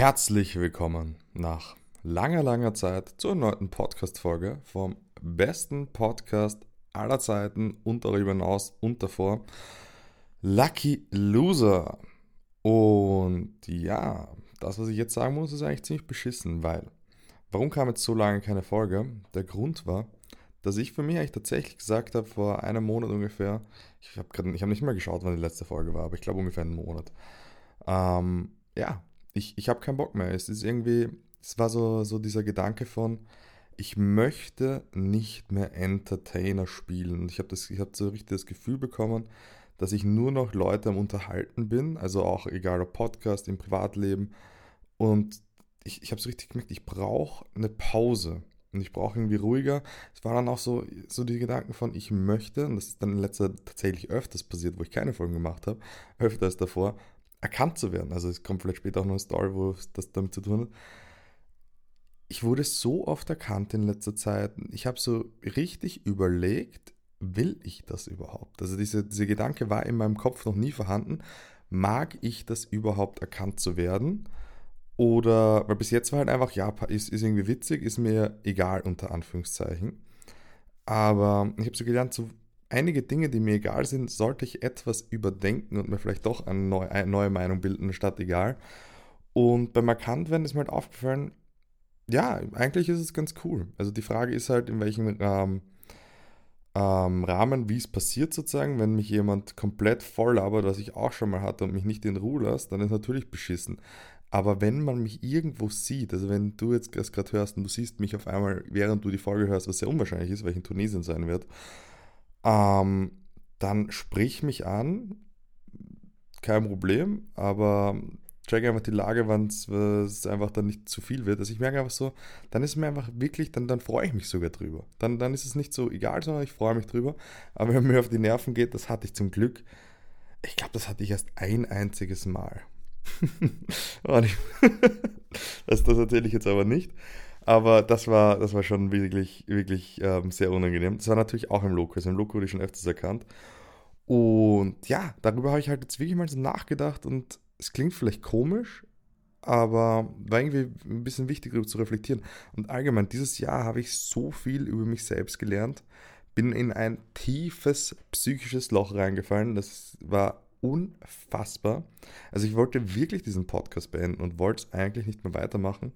Herzlich willkommen nach langer, langer Zeit zur neunten Podcast-Folge vom besten Podcast aller Zeiten und darüber hinaus und davor. Lucky Loser. Und ja, das, was ich jetzt sagen muss, ist eigentlich ziemlich beschissen, weil. Warum kam jetzt so lange keine Folge? Der Grund war, dass ich für mich eigentlich tatsächlich gesagt habe, vor einem Monat ungefähr, ich habe hab nicht mehr geschaut, wann die letzte Folge war, aber ich glaube ungefähr einen Monat. Ähm, ja, ich, ich habe keinen Bock mehr. Es ist irgendwie, es war so, so dieser Gedanke von, ich möchte nicht mehr Entertainer spielen. Und ich habe hab so richtig das Gefühl bekommen, dass ich nur noch Leute am Unterhalten bin, also auch egal ob Podcast, im Privatleben. Und ich, ich habe so richtig gemerkt, ich brauche eine Pause. Und ich brauche irgendwie ruhiger. Es waren dann auch so, so die Gedanken von, ich möchte, und das ist dann in letzter Zeit tatsächlich öfters passiert, wo ich keine Folgen gemacht habe, öfter als davor, erkannt zu werden. Also es kommt vielleicht später auch noch eine Story, wo das damit zu tun hat. Ich wurde so oft erkannt in letzter Zeit. Ich habe so richtig überlegt, will ich das überhaupt? Also diese, dieser Gedanke war in meinem Kopf noch nie vorhanden. Mag ich das überhaupt erkannt zu werden? Oder, weil bis jetzt war halt einfach, ja, ist, ist irgendwie witzig, ist mir egal unter Anführungszeichen. Aber ich habe so gelernt, so einige Dinge, die mir egal sind, sollte ich etwas überdenken und mir vielleicht doch eine neue, eine neue Meinung bilden, statt egal. Und beim Erkanntwerden ist mir halt aufgefallen, ja, eigentlich ist es ganz cool. Also die Frage ist halt, in welchem ähm, ähm, Rahmen, wie es passiert sozusagen, wenn mich jemand komplett voll labert, was ich auch schon mal hatte und mich nicht in Ruhe lässt, dann ist natürlich beschissen. Aber wenn man mich irgendwo sieht, also wenn du jetzt das gerade hörst und du siehst mich auf einmal, während du die Folge hörst, was sehr unwahrscheinlich ist, weil ich in Tunesien sein werde, ähm, dann sprich mich an, kein Problem, aber check einfach die Lage, wann es einfach dann nicht zu viel wird. Also ich merke einfach so, dann ist mir einfach wirklich, dann, dann freue ich mich sogar drüber. Dann, dann ist es nicht so egal, sondern ich freue mich drüber. Aber wenn mir auf die Nerven geht, das hatte ich zum Glück. Ich glaube, das hatte ich erst ein einziges Mal. das, das erzähle ich jetzt aber nicht. Aber das war, das war schon wirklich, wirklich ähm, sehr unangenehm. Das war natürlich auch im Loco. Also im Loco wurde ich schon öfters erkannt. Und ja, darüber habe ich halt jetzt wirklich mal so nachgedacht und es klingt vielleicht komisch, aber war irgendwie ein bisschen wichtig darüber zu reflektieren. Und allgemein, dieses Jahr habe ich so viel über mich selbst gelernt, bin in ein tiefes psychisches Loch reingefallen. Das war unfassbar. Also ich wollte wirklich diesen Podcast beenden und wollte es eigentlich nicht mehr weitermachen.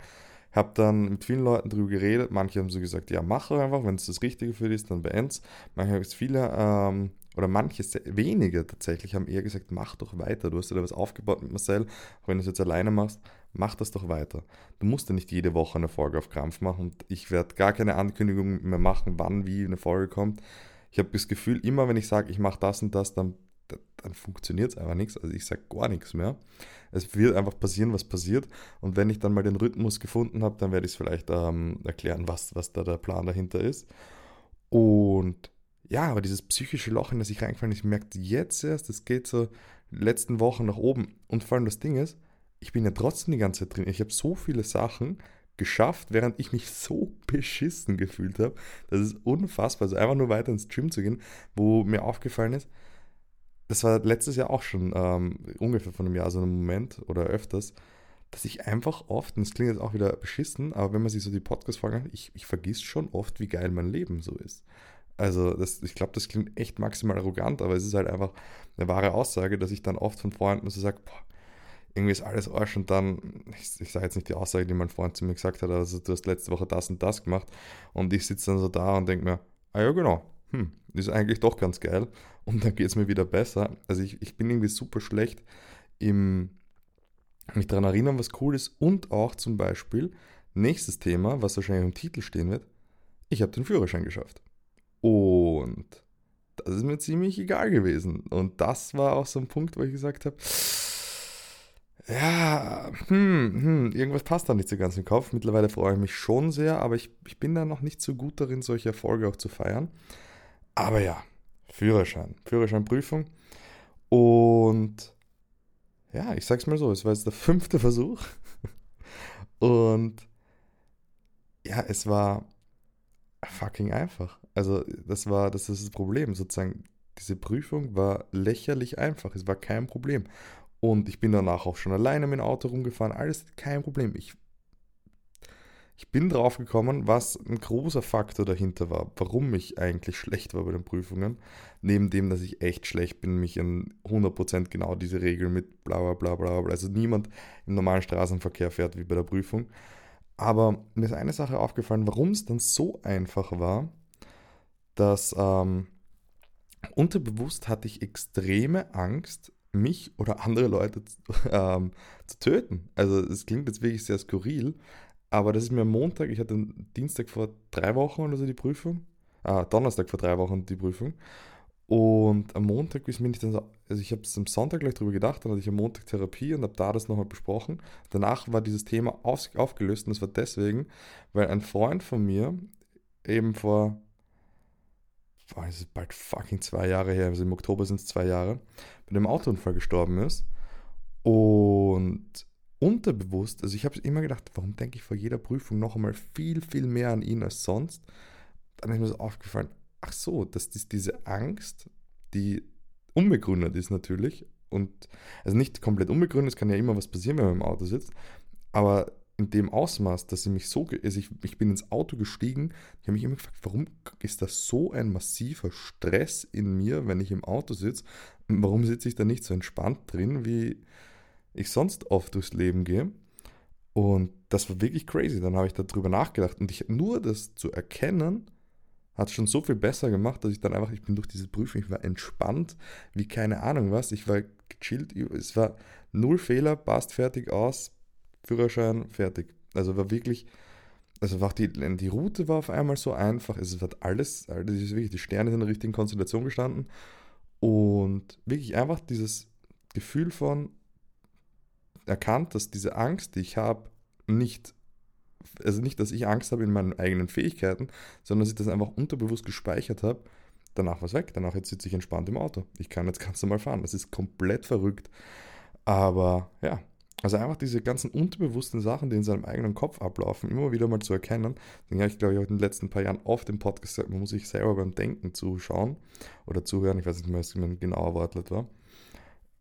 Habe dann mit vielen Leuten darüber geredet. Manche haben so gesagt, ja, mach einfach, wenn es das Richtige für dich ist, dann beend's. Manche haben es viele, ähm, oder manche, wenige tatsächlich, haben eher gesagt, mach doch weiter. Du hast ja da was aufgebaut mit Marcel. Auch wenn du es jetzt alleine machst, mach das doch weiter. Du musst ja nicht jede Woche eine Folge auf Krampf machen. Und ich werde gar keine Ankündigung mehr machen, wann, wie eine Folge kommt. Ich habe das Gefühl, immer wenn ich sage, ich mache das und das, dann dann funktioniert es einfach nichts. Also ich sage gar nichts mehr. Es wird einfach passieren, was passiert. Und wenn ich dann mal den Rhythmus gefunden habe, dann werde ich es vielleicht ähm, erklären, was, was da der Plan dahinter ist. Und ja, aber dieses psychische Loch, in das ich reingefallen bin, ich merke jetzt erst, es geht so letzten Wochen nach oben. Und vor allem das Ding ist, ich bin ja trotzdem die ganze Zeit drin. Ich habe so viele Sachen geschafft, während ich mich so beschissen gefühlt habe. Das ist unfassbar. Also einfach nur weiter ins Gym zu gehen, wo mir aufgefallen ist, das war letztes Jahr auch schon ähm, ungefähr von einem Jahr so ein Moment oder öfters, dass ich einfach oft, und das klingt jetzt auch wieder beschissen, aber wenn man sich so die Podcast-Folgen hat, ich, ich vergiss schon oft, wie geil mein Leben so ist. Also das, ich glaube, das klingt echt maximal arrogant, aber es ist halt einfach eine wahre Aussage, dass ich dann oft von Freunden so sage, boah, irgendwie ist alles Arsch und dann, ich, ich sage jetzt nicht die Aussage, die mein Freund zu mir gesagt hat, also du hast letzte Woche das und das gemacht und ich sitze dann so da und denke mir, ah ja genau, hm, ist eigentlich doch ganz geil und dann geht es mir wieder besser. Also ich, ich bin irgendwie super schlecht im mich daran erinnern, was cool ist und auch zum Beispiel, nächstes Thema, was wahrscheinlich im Titel stehen wird, ich habe den Führerschein geschafft. Und das ist mir ziemlich egal gewesen. Und das war auch so ein Punkt, wo ich gesagt habe, ja, hm, hm, irgendwas passt da nicht so ganz im Kopf. Mittlerweile freue ich mich schon sehr, aber ich, ich bin da noch nicht so gut darin, solche Erfolge auch zu feiern. Aber ja, Führerschein, Führerscheinprüfung. Und ja, ich sag's mal so, es war jetzt der fünfte Versuch. Und ja, es war fucking einfach. Also, das war, das ist das Problem, sozusagen. Diese Prüfung war lächerlich einfach. Es war kein Problem. Und ich bin danach auch schon alleine mit dem Auto rumgefahren. Alles kein Problem. Ich, ich bin drauf gekommen, was ein großer Faktor dahinter war, warum ich eigentlich schlecht war bei den Prüfungen. Neben dem, dass ich echt schlecht bin, mich an 100% genau diese Regel mit bla bla bla bla. Also niemand im normalen Straßenverkehr fährt wie bei der Prüfung. Aber mir ist eine Sache aufgefallen, warum es dann so einfach war, dass ähm, unterbewusst hatte ich extreme Angst, mich oder andere Leute ähm, zu töten. Also es klingt jetzt wirklich sehr skurril, aber das ist mir am Montag, ich hatte Dienstag vor drei Wochen oder so die Prüfung, ah, Donnerstag vor drei Wochen die Prüfung. Und am Montag ist mir nicht dann so, also ich habe es am Sonntag gleich drüber gedacht, dann hatte ich am Montag Therapie und habe da das nochmal besprochen. Danach war dieses Thema auf, aufgelöst und das war deswegen, weil ein Freund von mir eben vor boah, es ist bald fucking zwei Jahre her, also im Oktober sind es zwei Jahre, bei einem Autounfall gestorben ist. Und unterbewusst, also ich habe immer gedacht, warum denke ich vor jeder Prüfung noch einmal viel, viel mehr an ihn als sonst? Dann ist mir so aufgefallen, ach so, dass das diese Angst, die unbegründet ist natürlich, und also nicht komplett unbegründet, es kann ja immer was passieren, wenn man im Auto sitzt, aber in dem Ausmaß, dass sie mich so, also ich, ich bin ins Auto gestiegen, ich habe mich immer gefragt, warum ist das so ein massiver Stress in mir, wenn ich im Auto sitze? Warum sitze ich da nicht so entspannt drin, wie ich sonst oft durchs Leben gehe? Und das war wirklich crazy. Dann habe ich darüber nachgedacht und ich, nur das zu erkennen, hat schon so viel besser gemacht, dass ich dann einfach, ich bin durch diese Prüfung, ich war entspannt, wie keine Ahnung was, ich war gechillt, es war null Fehler, passt fertig aus, Führerschein, fertig. Also war wirklich, also war die, die Route war auf einmal so einfach. Es hat alles, das ist wirklich, die Sterne sind in der richtigen Konstellation gestanden. Und wirklich einfach dieses Gefühl von erkannt, dass diese Angst, die ich habe, nicht, also nicht, dass ich Angst habe in meinen eigenen Fähigkeiten, sondern dass ich das einfach unterbewusst gespeichert habe. Danach war es weg. Danach jetzt sitze ich entspannt im Auto. Ich kann jetzt ganz normal fahren. Das ist komplett verrückt. Aber ja, also einfach diese ganzen unterbewussten Sachen, die in seinem eigenen Kopf ablaufen, immer wieder mal zu erkennen. Deswegen habe ich, glaube ich, auch in den letzten paar Jahren oft im Podcast gesagt, man muss sich selber beim Denken zuschauen oder zuhören. Ich weiß nicht mehr, was mein genauer Wortlaut war.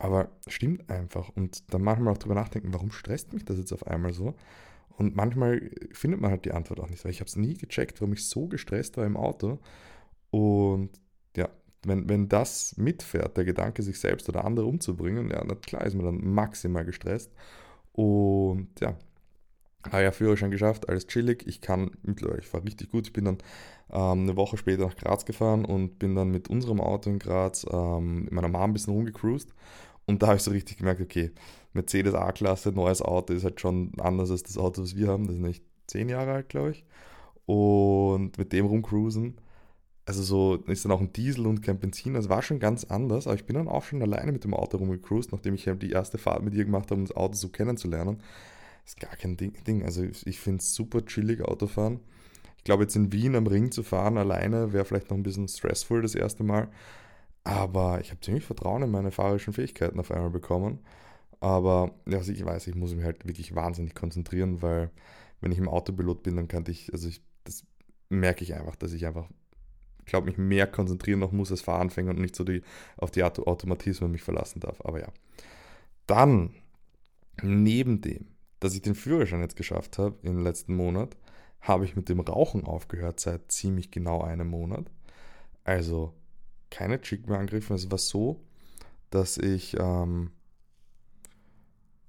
Aber stimmt einfach. Und dann manchmal auch drüber nachdenken, warum stresst mich das jetzt auf einmal so? Und manchmal findet man halt die Antwort auch nicht, weil ich habe es nie gecheckt, warum ich so gestresst war im Auto. Und ja, wenn, wenn das mitfährt, der Gedanke, sich selbst oder andere umzubringen, ja, na klar ist man dann maximal gestresst. Und ja, habe ja Führerschein geschafft, alles chillig. Ich kann mittlerweile, ich fahre richtig gut. Ich bin dann ähm, eine Woche später nach Graz gefahren und bin dann mit unserem Auto in Graz ähm, in meiner Mom ein bisschen rumgecruised. Und da habe ich so richtig gemerkt, okay, Mercedes A-Klasse, neues Auto ist halt schon anders als das Auto, was wir haben. Das ist nicht zehn Jahre alt, glaube ich. Und mit dem rumcruisen also so ist dann auch ein Diesel und kein Benzin. Das war schon ganz anders, aber ich bin dann auch schon alleine mit dem Auto rumgecruised, nachdem ich die erste Fahrt mit ihr gemacht habe, um das Auto so kennenzulernen. Ist gar kein Ding. Also ich finde es super chillig Autofahren. Ich glaube, jetzt in Wien am Ring zu fahren alleine wäre vielleicht noch ein bisschen stressful das erste Mal. Aber ich habe ziemlich Vertrauen in meine fahrerischen Fähigkeiten auf einmal bekommen. Aber ja, also ich weiß, ich muss mich halt wirklich wahnsinnig konzentrieren, weil wenn ich im Autopilot bin, dann kann ich, also ich, das merke ich einfach, dass ich einfach glaube, mich mehr konzentrieren noch muss als Fahranfänger und nicht so die, auf die Auto Automatismen mich verlassen darf. Aber ja. Dann, neben dem, dass ich den Führerschein jetzt geschafft habe im letzten Monat, habe ich mit dem Rauchen aufgehört seit ziemlich genau einem Monat. Also keine Chick mehr angegriffen. Es war so, dass ich ähm,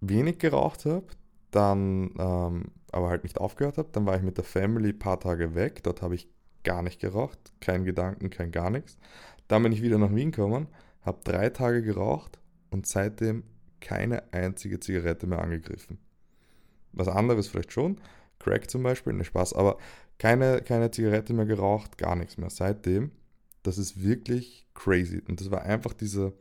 wenig geraucht habe, dann ähm, aber halt nicht aufgehört habe. Dann war ich mit der Family ein paar Tage weg. Dort habe ich gar nicht geraucht, kein Gedanken, kein gar nichts. Dann bin ich wieder nach Wien gekommen, habe drei Tage geraucht und seitdem keine einzige Zigarette mehr angegriffen. Was anderes vielleicht schon, Crack zum Beispiel, ne Spaß, aber keine, keine Zigarette mehr geraucht, gar nichts mehr. Seitdem, das ist wirklich crazy. Und das war einfach diese,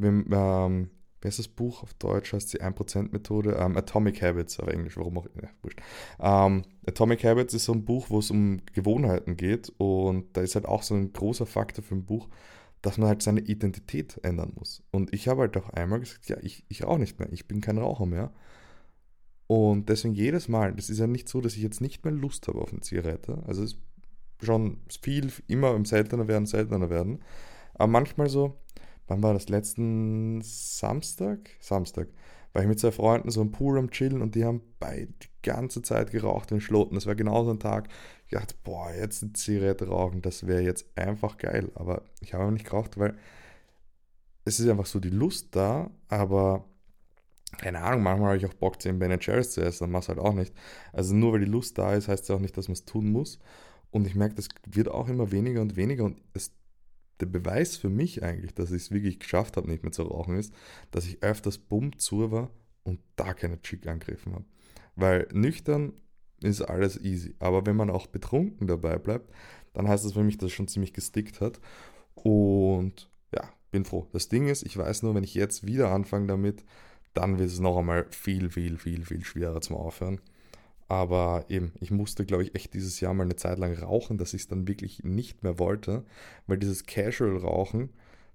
ähm, wie heißt das Buch auf Deutsch? Heißt die 1%-Methode? Um, ähm, Atomic Habits auf Englisch, warum auch immer. ähm, Atomic Habits ist so ein Buch, wo es um Gewohnheiten geht und da ist halt auch so ein großer Faktor für ein Buch, dass man halt seine Identität ändern muss. Und ich habe halt auch einmal gesagt, ja, ich, ich rauche nicht mehr, ich bin kein Raucher mehr. Und deswegen jedes Mal, das ist ja nicht so, dass ich jetzt nicht mehr Lust habe auf eine Zigarette. Also es schon viel, immer im seltener werden, seltener werden. Aber manchmal so, wann war das? Letzten Samstag? Samstag. War ich mit zwei Freunden so im Pool am Chillen und die haben beide die ganze Zeit geraucht in Schloten. Das war genau so ein Tag. Ich dachte, boah, jetzt eine Zigarette rauchen, das wäre jetzt einfach geil. Aber ich habe nicht geraucht, weil es ist einfach so die Lust da, aber keine Ahnung, manchmal habe ich auch Bock, 10 Ben Jerry's zu essen, dann mach es halt auch nicht. Also nur weil die Lust da ist, heißt ja auch nicht, dass man es tun muss. Und ich merke, das wird auch immer weniger und weniger und es, der Beweis für mich eigentlich, dass ich es wirklich geschafft habe, nicht mehr zu rauchen, ist, dass ich öfters bumm zu war und da keine Chick angegriffen habe. Weil nüchtern ist alles easy. Aber wenn man auch betrunken dabei bleibt, dann heißt das für mich, dass es schon ziemlich gestickt hat. Und ja, bin froh. Das Ding ist, ich weiß nur, wenn ich jetzt wieder anfange damit, dann wird es noch einmal viel, viel, viel, viel schwerer zum Aufhören. Aber eben, ich musste, glaube ich, echt dieses Jahr mal eine Zeit lang rauchen, dass ich es dann wirklich nicht mehr wollte, weil dieses Casual-Rauchen,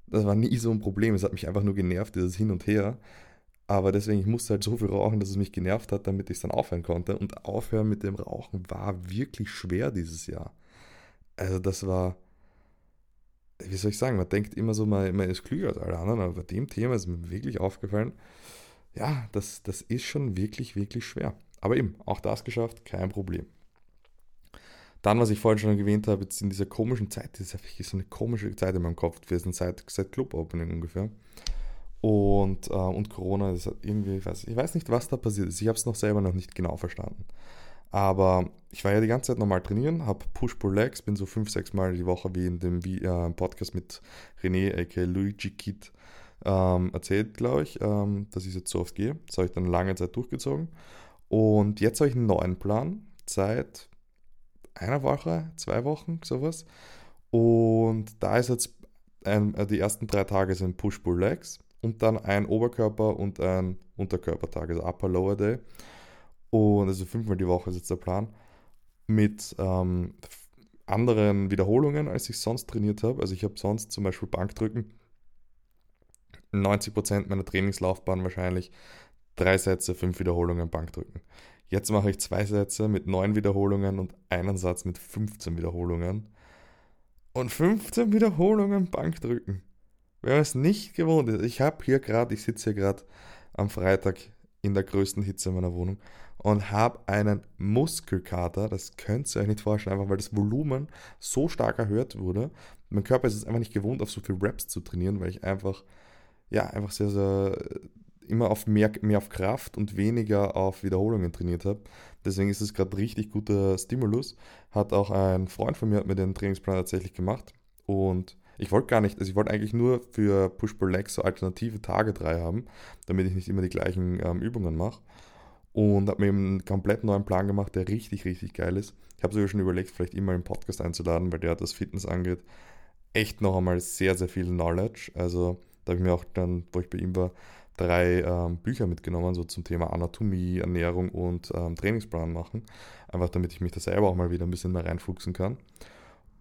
das war nie so ein Problem. Es hat mich einfach nur genervt, dieses Hin und Her. Aber deswegen, ich musste halt so viel rauchen, dass es mich genervt hat, damit ich es dann aufhören konnte. Und aufhören mit dem Rauchen war wirklich schwer dieses Jahr. Also das war, wie soll ich sagen, man denkt immer so, man, man ist klüger als alle anderen, aber bei dem Thema ist mir wirklich aufgefallen, ja, das, das ist schon wirklich, wirklich schwer. Aber eben, auch das geschafft, kein Problem. Dann, was ich vorhin schon erwähnt habe, jetzt in dieser komischen Zeit, das ist wirklich so eine komische Zeit in meinem Kopf gewesen, seit, seit Club Opening ungefähr. Und, äh, und Corona, das hat irgendwie, ich weiß, ich weiß nicht, was da passiert ist. Ich habe es noch selber noch nicht genau verstanden. Aber ich war ja die ganze Zeit normal trainieren, habe Push-Pull-Legs, bin so fünf, sechs Mal die Woche wie in dem wie, äh, Podcast mit René, aka Luigi Kid, ähm, erzählt, glaube ich, ähm, dass ich jetzt so oft gehe. Das habe ich dann lange Zeit durchgezogen. Und jetzt habe ich einen neuen Plan seit einer Woche, zwei Wochen, sowas. Und da ist jetzt ein, äh, die ersten drei Tage sind Push-Pull-Legs und dann ein Oberkörper- und ein Unterkörpertag, also Upper-Lower Day. Und also fünfmal die Woche ist jetzt der Plan. Mit ähm, anderen Wiederholungen, als ich sonst trainiert habe. Also ich habe sonst zum Beispiel Bankdrücken 90% meiner Trainingslaufbahn wahrscheinlich drei Sätze, fünf Wiederholungen Bankdrücken. Jetzt mache ich zwei Sätze mit neun Wiederholungen und einen Satz mit 15 Wiederholungen. Und 15 Wiederholungen Bankdrücken. Wer es nicht gewohnt ist, ich habe hier gerade, ich sitze hier gerade am Freitag in der größten Hitze meiner Wohnung und habe einen Muskelkater, das könnt ihr euch nicht vorstellen, einfach weil das Volumen so stark erhöht wurde. Mein Körper ist es einfach nicht gewohnt, auf so viel Reps zu trainieren, weil ich einfach ja, einfach sehr, sehr immer auf mehr, mehr auf Kraft und weniger auf Wiederholungen trainiert habe. Deswegen ist es gerade richtig guter Stimulus. Hat auch ein Freund von mir hat mir den Trainingsplan tatsächlich gemacht. Und ich wollte gar nicht, also ich wollte eigentlich nur für Push-Pull-Legs so alternative Tage drei haben, damit ich nicht immer die gleichen ähm, Übungen mache. Und habe mir einen komplett neuen Plan gemacht, der richtig, richtig geil ist. Ich habe sogar schon überlegt, vielleicht immer einen Podcast einzuladen, weil der, was Fitness angeht, echt noch einmal sehr, sehr viel Knowledge. Also da habe ich mir auch dann, wo ich bei ihm war, drei ähm, Bücher mitgenommen, so zum Thema Anatomie, Ernährung und ähm, Trainingsplan machen. Einfach damit ich mich da selber auch mal wieder ein bisschen mehr reinfuchsen kann.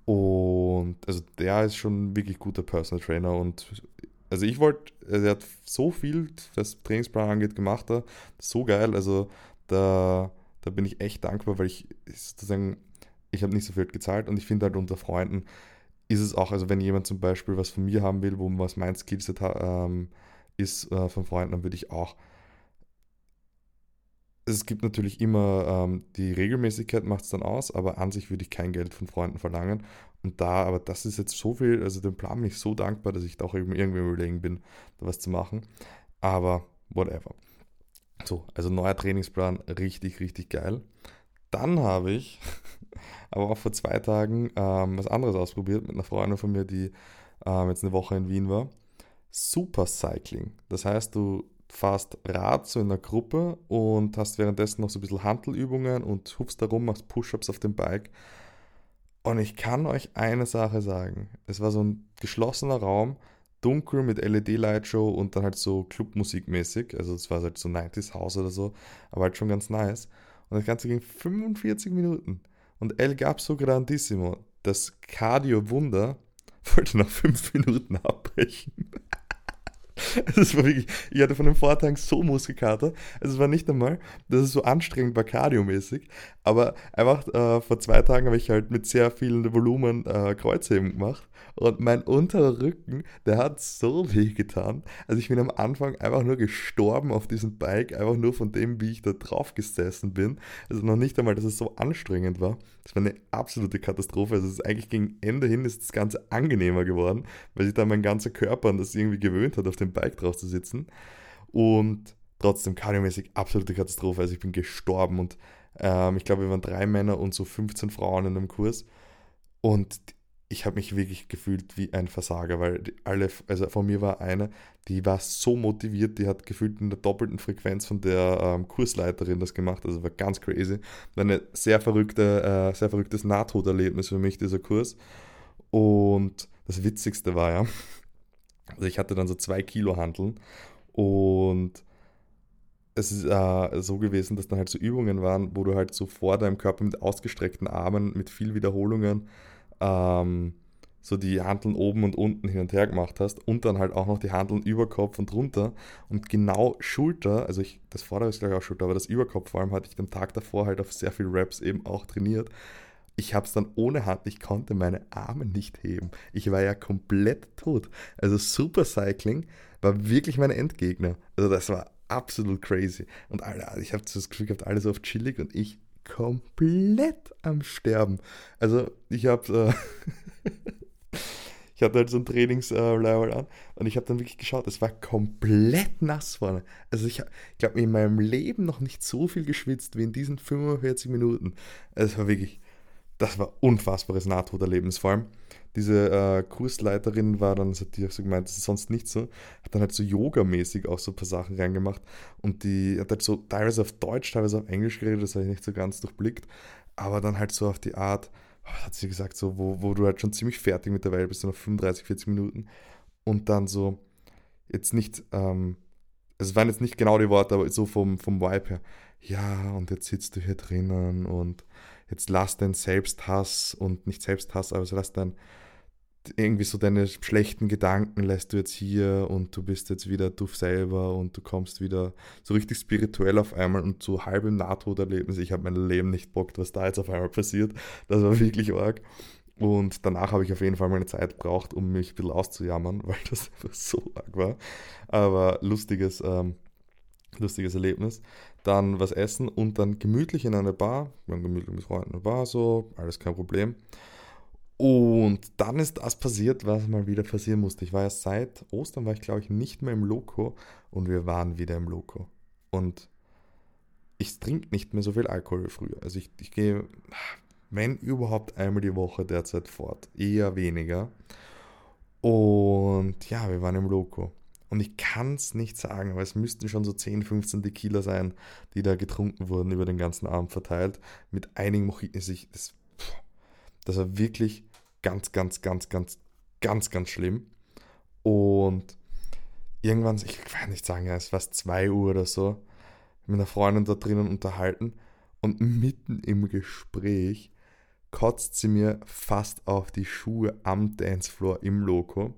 Und also der ist schon wirklich guter Personal Trainer und also ich wollte, also er hat so viel, was Trainingsplan angeht, gemacht. So geil. Also da, da bin ich echt dankbar, weil ich sozusagen, ich habe nicht so viel gezahlt und ich finde halt unter Freunden, ist es auch, also wenn jemand zum Beispiel was von mir haben will, wo was mein Skillset ähm, ist äh, von Freunden, dann würde ich auch. Es gibt natürlich immer ähm, die Regelmäßigkeit macht es dann aus, aber an sich würde ich kein Geld von Freunden verlangen. Und da, aber das ist jetzt so viel, also dem Plan bin ich so dankbar, dass ich da auch irgendwie überlegen bin, da was zu machen. Aber whatever. So, also neuer Trainingsplan, richtig, richtig geil. Dann habe ich aber auch vor zwei Tagen ähm, was anderes ausprobiert mit einer Freundin von mir, die ähm, jetzt eine Woche in Wien war. Supercycling. Das heißt, du fährst Rad so in einer Gruppe und hast währenddessen noch so ein bisschen Handelübungen und hupst da rum, machst Push-Ups auf dem Bike. Und ich kann euch eine Sache sagen. Es war so ein geschlossener Raum, dunkel mit LED-Lightshow und dann halt so Clubmusik mäßig. Also es war halt so 90s House oder so, aber halt schon ganz nice. Und das Ganze ging 45 Minuten. Und El Gapso Grandissimo, das Cardio-Wunder, wollte nach 5 Minuten abbrechen. Es war wirklich, ich hatte von dem Vortag so Muskelkater. Also es war nicht einmal, dass es so anstrengend war, kardiomäßig, aber einfach äh, vor zwei Tagen habe ich halt mit sehr viel Volumen äh, Kreuzheben gemacht und mein unterer Rücken, der hat so weh getan. Also ich bin am Anfang einfach nur gestorben auf diesem Bike, einfach nur von dem, wie ich da drauf gesessen bin. Also noch nicht einmal, dass es so anstrengend war. Das war eine absolute Katastrophe. Also es ist eigentlich gegen Ende hin ist das Ganze angenehmer geworden, weil sich da mein ganzer Körper an das irgendwie gewöhnt hat, auf dem Bike drauf zu sitzen. Und trotzdem kardiomäßig absolute Katastrophe. Also ich bin gestorben und ähm, ich glaube, wir waren drei Männer und so 15 Frauen in einem Kurs. Und ich habe mich wirklich gefühlt wie ein Versager, weil alle, also von mir war eine, die war so motiviert, die hat gefühlt in der doppelten Frequenz von der ähm, Kursleiterin das gemacht, also war ganz crazy. Eine sehr verrückte, äh, sehr verrücktes Nahtoderlebnis für mich, dieser Kurs. Und das Witzigste war ja, also ich hatte dann so zwei Kilo Handeln und es ist äh, so gewesen, dass dann halt so Übungen waren, wo du halt so vor deinem Körper mit ausgestreckten Armen, mit viel Wiederholungen ähm, so die Handeln oben und unten hin und her gemacht hast und dann halt auch noch die Handeln über Kopf und runter und genau Schulter, also ich, das vordere ist gleich auch Schulter, aber das Überkopf vor allem hatte ich den Tag davor halt auf sehr viel Raps eben auch trainiert. Ich habe es dann ohne Hand, ich konnte meine Arme nicht heben. Ich war ja komplett tot. Also Supercycling war wirklich mein Endgegner. Also das war absolut crazy. Und Alter, ich habe das Gefühl gehabt, alles auf chillig und ich komplett am Sterben. Also ich habe, äh, ich hatte halt so ein Trainingslevel an und ich habe dann wirklich geschaut, es war komplett nass vorne. Also ich, ich glaube, in meinem Leben noch nicht so viel geschwitzt wie in diesen 45 Minuten. Also es war wirklich, das war unfassbares Nahtoderlebnis. Vor allem, diese äh, Kursleiterin war dann, hat die so gemeint, das ist sonst nicht so, hat dann halt so yogamäßig auch so ein paar Sachen reingemacht und die hat halt so teilweise auf Deutsch, teilweise auf Englisch geredet, das habe ich nicht so ganz durchblickt, aber dann halt so auf die Art, was hat sie gesagt, so, wo, wo du halt schon ziemlich fertig mit der Welt bist, so noch 35, 40 Minuten und dann so, jetzt nicht, ähm, es waren jetzt nicht genau die Worte, aber so vom, vom Vibe her, ja, und jetzt sitzt du hier drinnen und jetzt lass deinen Selbsthass und nicht Selbsthass, aber so lass dein irgendwie so deine schlechten Gedanken lässt du jetzt hier und du bist jetzt wieder du selber und du kommst wieder so richtig spirituell auf einmal und so halb im Nahtoderlebnis. Ich habe mein Leben nicht bockt, was da jetzt auf einmal passiert. Das war wirklich arg. Und danach habe ich auf jeden Fall meine Zeit gebraucht, um mich ein bisschen auszujammern, weil das einfach so arg war. Aber lustiges, ähm, lustiges Erlebnis. Dann was essen und dann gemütlich in einer Bar. Wir haben gemütlich mit Freunden in einer Bar, so, alles kein Problem. Und dann ist das passiert, was mal wieder passieren musste. Ich war ja seit Ostern, war ich glaube ich nicht mehr im Loco und wir waren wieder im Loco. Und ich trinke nicht mehr so viel Alkohol wie früher. Also ich, ich gehe, wenn überhaupt einmal die Woche derzeit fort, eher weniger. Und ja, wir waren im Loco. Und ich kann es nicht sagen, aber es müssten schon so 10, 15 Tequila sein, die da getrunken wurden über den ganzen Abend verteilt. Mit einigen Mojitos. Das, das war wirklich ganz, ganz, ganz, ganz, ganz, ganz schlimm. Und irgendwann, ich kann nicht sagen, es war 2 Uhr oder so, mit einer Freundin da drinnen unterhalten und mitten im Gespräch kotzt sie mir fast auf die Schuhe am Dancefloor im Loco.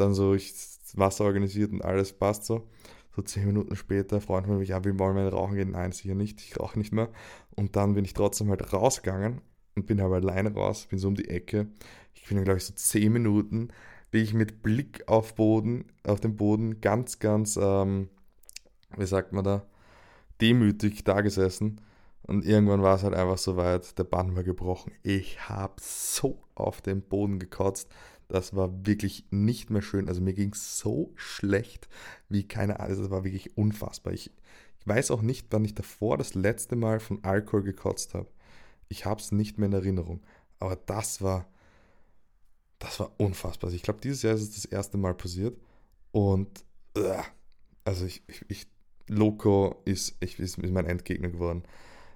Dann so, ich Wasser organisiert und alles passt so. So zehn Minuten später, Freund von mir, ja, wir wollen mal rauchen gehen. Nein, sicher nicht, ich rauche nicht mehr. Und dann bin ich trotzdem halt rausgegangen und bin aber alleine raus, bin so um die Ecke. Ich bin, glaube ich, so zehn Minuten, bin ich mit Blick auf Boden, auf den Boden ganz, ganz, ähm, wie sagt man da, demütig da gesessen. Und irgendwann war es halt einfach so weit, der Bann war gebrochen. Ich habe so auf den Boden gekotzt. Das war wirklich nicht mehr schön. Also mir ging es so schlecht wie keine Ahnung. Das war wirklich unfassbar. Ich, ich weiß auch nicht, wann ich davor das letzte Mal von Alkohol gekotzt habe. Ich habe es nicht mehr in Erinnerung. Aber das war, das war unfassbar. Also ich glaube, dieses Jahr ist es das erste Mal passiert. Und, uh, also ich, ich, ich Loco ist, ich, ist mein Endgegner geworden.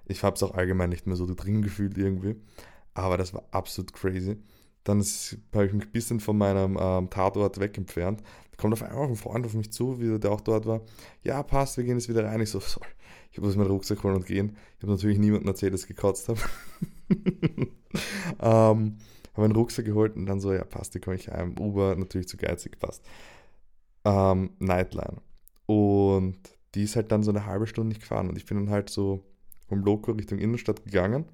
Ich habe es auch allgemein nicht mehr so drin gefühlt irgendwie. Aber das war absolut crazy. Dann habe ich mich ein bisschen von meinem ähm, Tatort weg entfernt. Da kommt auf einmal ein Freund auf mich zu, wie der auch dort war. Ja, passt, wir gehen jetzt wieder rein. Ich so, sorry, ich muss meinen Rucksack holen und gehen. Ich habe natürlich niemandem erzählt, dass ich gekotzt habe. ähm, habe meinen Rucksack geholt und dann so, ja, passt, die komme ich heim. Uber natürlich zu geizig, passt. ähm, Nightline. Und die ist halt dann so eine halbe Stunde nicht gefahren. Und ich bin dann halt so vom Loco Richtung Innenstadt gegangen.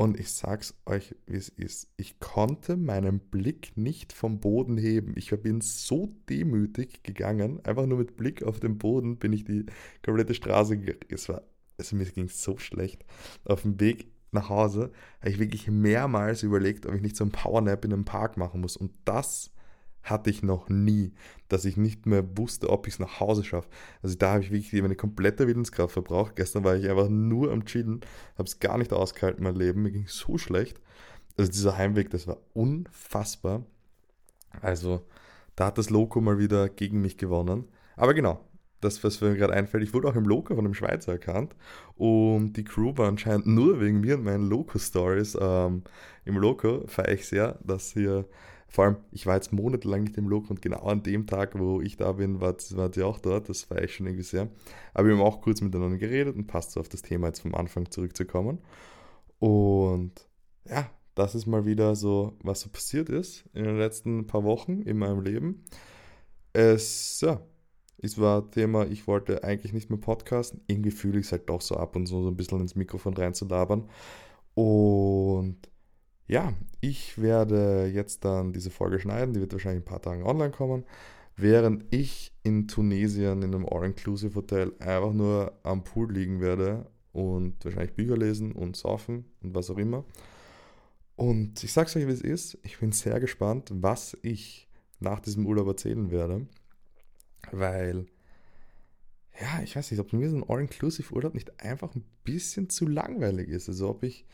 Und ich sag's euch, wie es ist. Ich konnte meinen Blick nicht vom Boden heben. Ich bin so demütig gegangen. Einfach nur mit Blick auf den Boden bin ich die komplette Straße gegangen. Es war, also mir ging so schlecht. Auf dem Weg nach Hause habe ich wirklich mehrmals überlegt, ob ich nicht so einen Powernap in einem Park machen muss. Und das hatte ich noch nie, dass ich nicht mehr wusste, ob ich es nach Hause schaffe. Also da habe ich wirklich meine komplette Willenskraft verbraucht. Gestern war ich einfach nur am Chillen, habe es gar nicht ausgehalten, mein Leben. Mir ging so schlecht. Also dieser Heimweg, das war unfassbar. Also da hat das Loco mal wieder gegen mich gewonnen. Aber genau, das, was mir gerade einfällt, ich wurde auch im Loco von einem Schweizer erkannt und die Crew war anscheinend nur wegen mir und meinen Loco-Stories ähm, im Loco. Feiere ich sehr, dass hier vor allem, ich war jetzt monatelang nicht im Look und genau an dem Tag, wo ich da bin, war, sie auch dort. Das war ich schon irgendwie sehr. Aber wir haben auch kurz miteinander geredet und passt so auf das Thema jetzt vom Anfang zurückzukommen. Und ja, das ist mal wieder so, was so passiert ist in den letzten paar Wochen in meinem Leben. Es, ja, es war Thema, ich wollte eigentlich nicht mehr podcasten. Irgendwie fühle ich es halt doch so ab und so, so ein bisschen ins Mikrofon reinzulabern. Und ja, ich werde jetzt dann diese Folge schneiden, die wird wahrscheinlich ein paar Tagen online kommen, während ich in Tunesien in einem All-Inclusive Hotel einfach nur am Pool liegen werde und wahrscheinlich Bücher lesen und surfen und was auch immer. Und ich sag's euch, wie es ist, ich bin sehr gespannt, was ich nach diesem Urlaub erzählen werde, weil ja, ich weiß nicht, ob mir so ein All-Inclusive-Urlaub nicht einfach ein bisschen zu langweilig ist. Also ob ich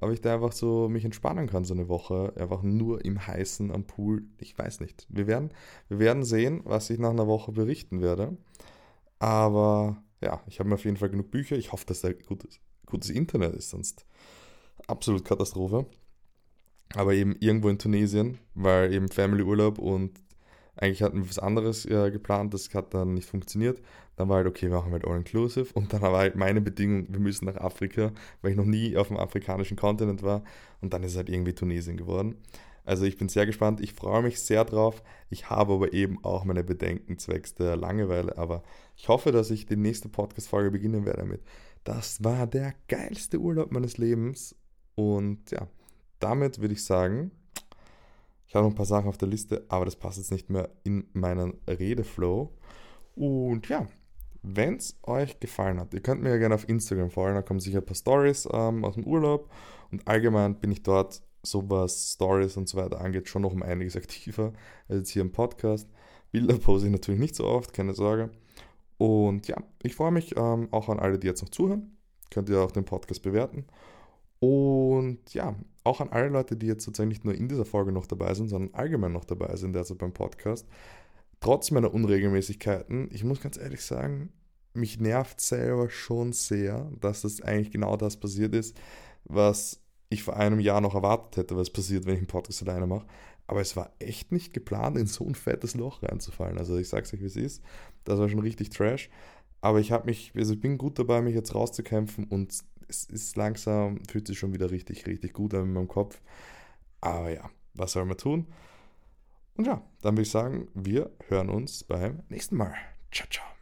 ob ich da einfach so mich entspannen kann, so eine Woche, einfach nur im Heißen am Pool. Ich weiß nicht. Wir werden, wir werden sehen, was ich nach einer Woche berichten werde. Aber ja, ich habe mir auf jeden Fall genug Bücher. Ich hoffe, dass da gutes, gutes Internet ist, sonst absolut Katastrophe. Aber eben irgendwo in Tunesien, weil eben Family Urlaub und eigentlich hatten wir was anderes äh, geplant, das hat dann nicht funktioniert. Dann war halt, okay, wir machen halt All-Inclusive. Und dann war halt meine Bedingung, wir müssen nach Afrika, weil ich noch nie auf dem afrikanischen Kontinent war. Und dann ist es halt irgendwie Tunesien geworden. Also ich bin sehr gespannt, ich freue mich sehr drauf. Ich habe aber eben auch meine Bedenken zwecks der Langeweile. Aber ich hoffe, dass ich die nächste Podcast-Folge beginnen werde damit. Das war der geilste Urlaub meines Lebens. Und ja, damit würde ich sagen, ich habe noch ein paar Sachen auf der Liste, aber das passt jetzt nicht mehr in meinen Redeflow. Und ja, wenn es euch gefallen hat, ihr könnt mir ja gerne auf Instagram folgen, da kommen sicher ein paar Stories ähm, aus dem Urlaub. Und allgemein bin ich dort, so was Stories und so weiter angeht, schon noch um einiges aktiver als jetzt hier im Podcast. Bilder pose ich natürlich nicht so oft, keine Sorge. Und ja, ich freue mich ähm, auch an alle, die jetzt noch zuhören. Könnt ihr auch den Podcast bewerten. Und ja, auch an alle Leute, die jetzt sozusagen nicht nur in dieser Folge noch dabei sind, sondern allgemein noch dabei sind, derzeit beim Podcast. Trotz meiner Unregelmäßigkeiten, ich muss ganz ehrlich sagen, mich nervt selber schon sehr, dass das eigentlich genau das passiert ist, was ich vor einem Jahr noch erwartet hätte, was passiert, wenn ich einen Podcast alleine mache. Aber es war echt nicht geplant, in so ein fettes Loch reinzufallen. Also ich sag's euch, wie es ist. Das war schon richtig Trash. Aber ich habe mich, also ich bin gut dabei, mich jetzt rauszukämpfen und es ist langsam, fühlt sich schon wieder richtig, richtig gut an in meinem Kopf. Aber ja, was soll man tun? Und ja, dann würde ich sagen, wir hören uns beim nächsten Mal. Ciao, ciao.